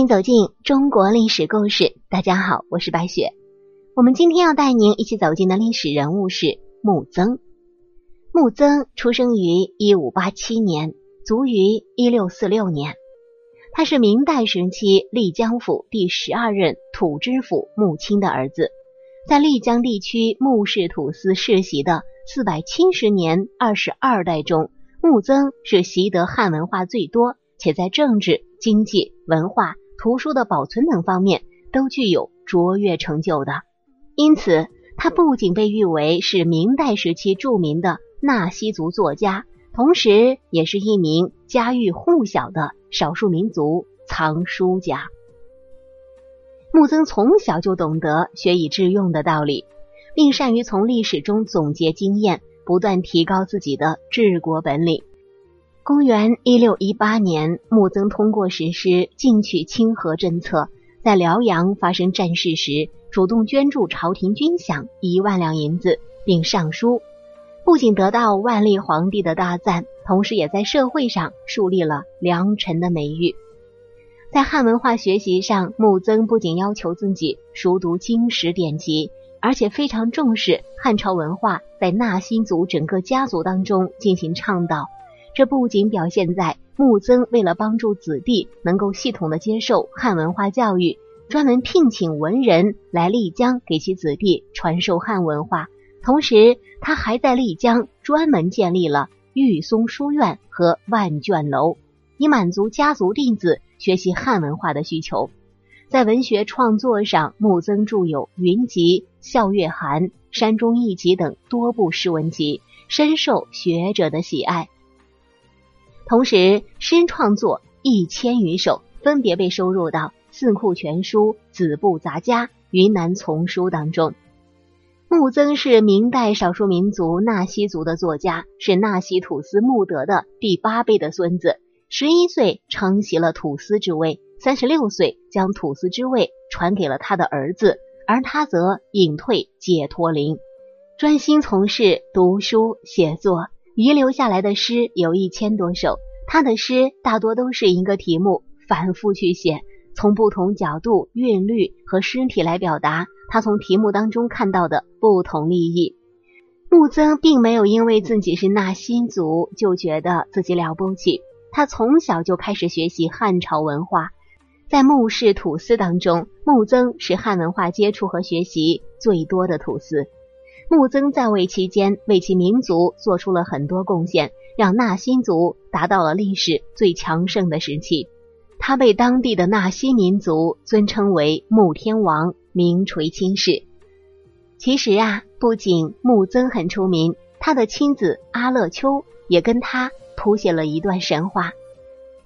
迎走进中国历史故事。大家好，我是白雪。我们今天要带您一起走进的历史人物是穆曾。穆曾出生于一五八七年，卒于一六四六年。他是明代时期丽江府第十二任土知府穆钦的儿子。在丽江地区穆氏土司世袭的四百七十年二十二代中，穆曾是习得汉文化最多，且在政治、经济、文化、图书的保存等方面都具有卓越成就的。因此，他不仅被誉为是明代时期著名的纳西族作家，同时也是一名家喻户晓的少数民族藏书家。木曾从小就懂得学以致用的道理，并善于从历史中总结经验，不断提高自己的治国本领。公元一六一八年，穆曾通过实施进取亲和政策，在辽阳发生战事时，主动捐助朝廷军饷一万两银子，并上书，不仅得到万历皇帝的大赞，同时也在社会上树立了良臣的美誉。在汉文化学习上，穆曾不仅要求自己熟读经史典籍，而且非常重视汉朝文化在纳西族整个家族当中进行倡导。这不仅表现在穆曾为了帮助子弟能够系统的接受汉文化教育，专门聘请文人来丽江给其子弟传授汉文化，同时他还在丽江专门建立了玉松书院和万卷楼，以满足家族弟子。学习汉文化的需求，在文学创作上，穆曾著有《云集》《笑月寒》《山中异集》等多部诗文集，深受学者的喜爱。同时，诗创作一千余首，分别被收入到《四库全书》《子部杂家》《云南丛书》当中。穆曾是明代少数民族纳西族的作家，是纳西土司穆德的第八辈的孙子。十一岁承袭了土司之位，三十六岁将土司之位传给了他的儿子，而他则隐退解脱林，专心从事读书写作。遗留下来的诗有一千多首，他的诗大多都是一个题目反复去写，从不同角度、韵律和诗体来表达他从题目当中看到的不同利益。木曾并没有因为自己是纳西族就觉得自己了不起。他从小就开始学习汉朝文化，在穆氏土司当中，木曾是汉文化接触和学习最多的土司。穆曾在位期间，为其民族做出了很多贡献，让纳西族达到了历史最强盛的时期。他被当地的纳西民族尊称为穆天王，名垂青史。其实啊，不仅穆曾很出名，他的亲子阿勒丘也跟他。谱写了一段神话。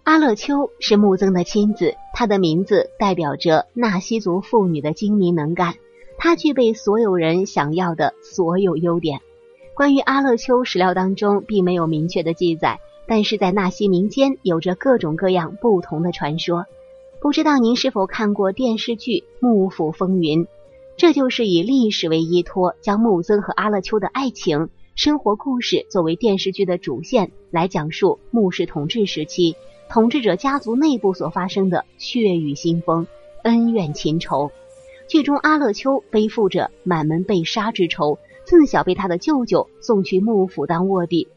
阿勒丘是穆曾的亲子，他的名字代表着纳西族妇女的精明能干。他具备所有人想要的所有优点。关于阿勒丘史料当中并没有明确的记载，但是在纳西民间有着各种各样不同的传说。不知道您是否看过电视剧《幕府风云》？这就是以历史为依托，将木曾和阿勒丘的爱情。生活故事作为电视剧的主线来讲述穆氏统治时期统治者家族内部所发生的血雨腥风、恩怨情仇。剧中阿乐丘背负着满门被杀之仇，自小被他的舅舅送去幕府当卧底。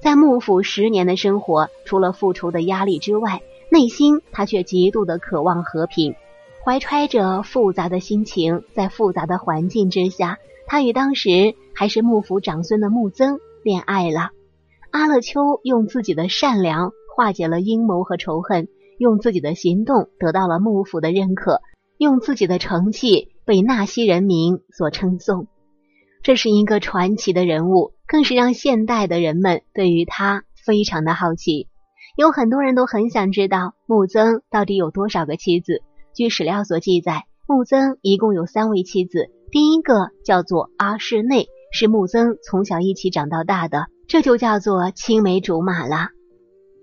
在幕府十年的生活，除了复仇的压力之外，内心他却极度的渴望和平，怀揣着复杂的心情，在复杂的环境之下。他与当时还是幕府长孙的穆曾恋爱了。阿乐丘用自己的善良化解了阴谋和仇恨，用自己的行动得到了幕府的认可，用自己的成绩被纳西人民所称颂。这是一个传奇的人物，更是让现代的人们对于他非常的好奇。有很多人都很想知道穆曾到底有多少个妻子。据史料所记载，穆曾一共有三位妻子。第一个叫做阿室内，是穆曾从小一起长到大的，这就叫做青梅竹马了。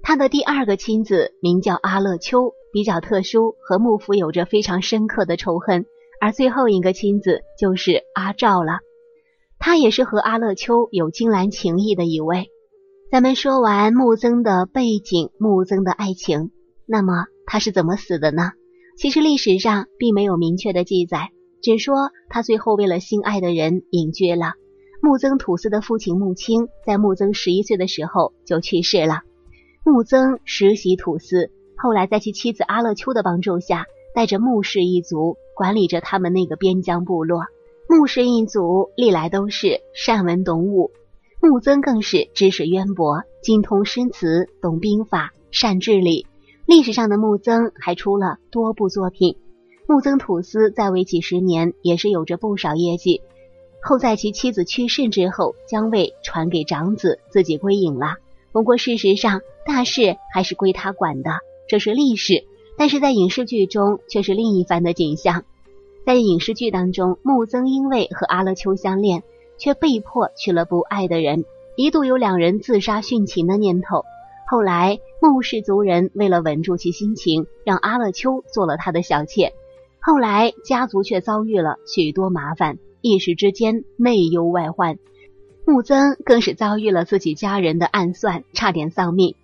他的第二个亲子名叫阿勒秋，比较特殊，和幕府有着非常深刻的仇恨。而最后一个亲子就是阿照了，他也是和阿勒丘有金兰情谊的一位。咱们说完穆曾的背景，穆曾的爱情，那么他是怎么死的呢？其实历史上并没有明确的记载，只说他最后为了心爱的人隐居了。穆曾土司的父亲穆青在穆曾十一岁的时候就去世了。穆曾实习土司，后来在其妻子阿勒秋的帮助下，带着穆氏一族管理着他们那个边疆部落。穆氏一族历来都是善文懂武，穆曾更是知识渊博，精通诗词，懂兵法，善治理。历史上的穆曾还出了多部作品。穆曾土司在位几十年，也是有着不少业绩。后在其妻子去世之后，将位传给长子，自己归隐了。不过事实上，大事还是归他管的，这是历史。但是在影视剧中却是另一番的景象。在影视剧当中，穆曾因为和阿勒秋相恋，却被迫娶了不爱的人，一度有两人自杀殉情的念头。后来穆氏族人为了稳住其心情，让阿勒秋做了他的小妾。后来家族却遭遇了许多麻烦。一时之间内忧外患，穆曾更是遭遇了自己家人的暗算，差点丧命。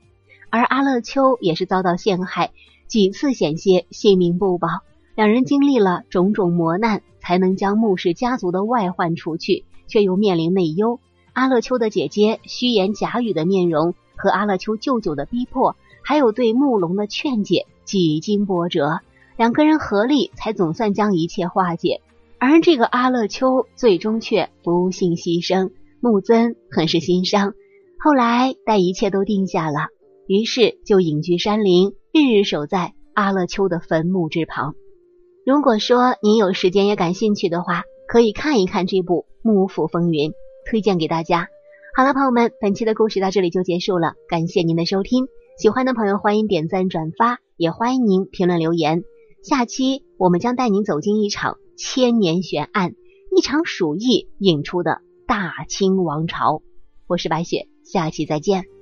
而阿勒秋也是遭到陷害，几次险些性命不保。两人经历了种种磨难，才能将穆氏家族的外患除去，却又面临内忧。阿勒秋的姐姐虚言假语的面容，和阿勒秋舅舅的逼迫，还有对穆龙的劝解，几经波折，两个人合力才总算将一切化解。而这个阿勒秋最终却不幸牺牲，穆曾很是心伤。后来待一切都定下了，于是就隐居山林，日日守在阿勒秋的坟墓之旁。如果说您有时间也感兴趣的话，可以看一看这部《幕府风云》，推荐给大家。好了，朋友们，本期的故事到这里就结束了，感谢您的收听。喜欢的朋友欢迎点赞转发，也欢迎您评论留言。下期我们将带您走进一场。千年悬案，一场鼠疫引出的大清王朝。我是白雪，下期再见。